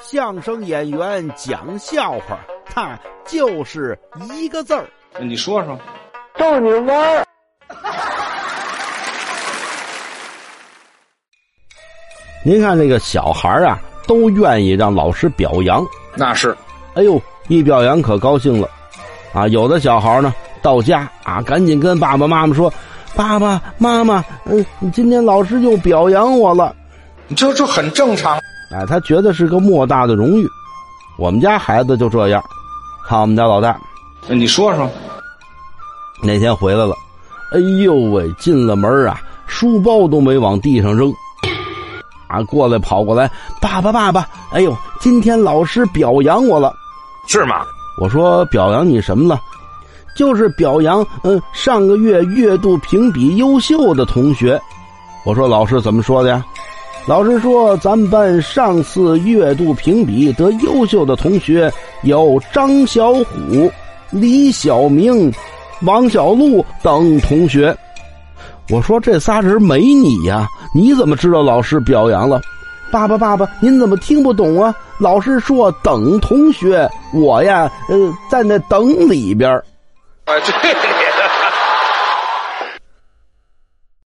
相声演员讲笑话，他就是一个字儿。你说说，逗你玩儿。您看这个小孩啊，都愿意让老师表扬。那是，哎呦，一表扬可高兴了，啊，有的小孩呢，到家啊，赶紧跟爸爸妈妈说：“爸爸妈妈，嗯，今天老师又表扬我了。”这这很正常。哎，他觉得是个莫大的荣誉。我们家孩子就这样，看我们家老大，你说说，那天回来了，哎呦喂，进了门啊，书包都没往地上扔，啊，过来跑过来，爸爸爸爸，哎呦，今天老师表扬我了，是吗？我说表扬你什么了？就是表扬，嗯，上个月月度评比优秀的同学。我说老师怎么说的呀？老师说，咱们班上次月度评比得优秀的同学有张小虎、李小明、王小璐等同学。我说这仨人没你呀，你怎么知道老师表扬了？爸爸，爸爸，您怎么听不懂啊？老师说等同学，我呀，呃，在那等里边哎，对。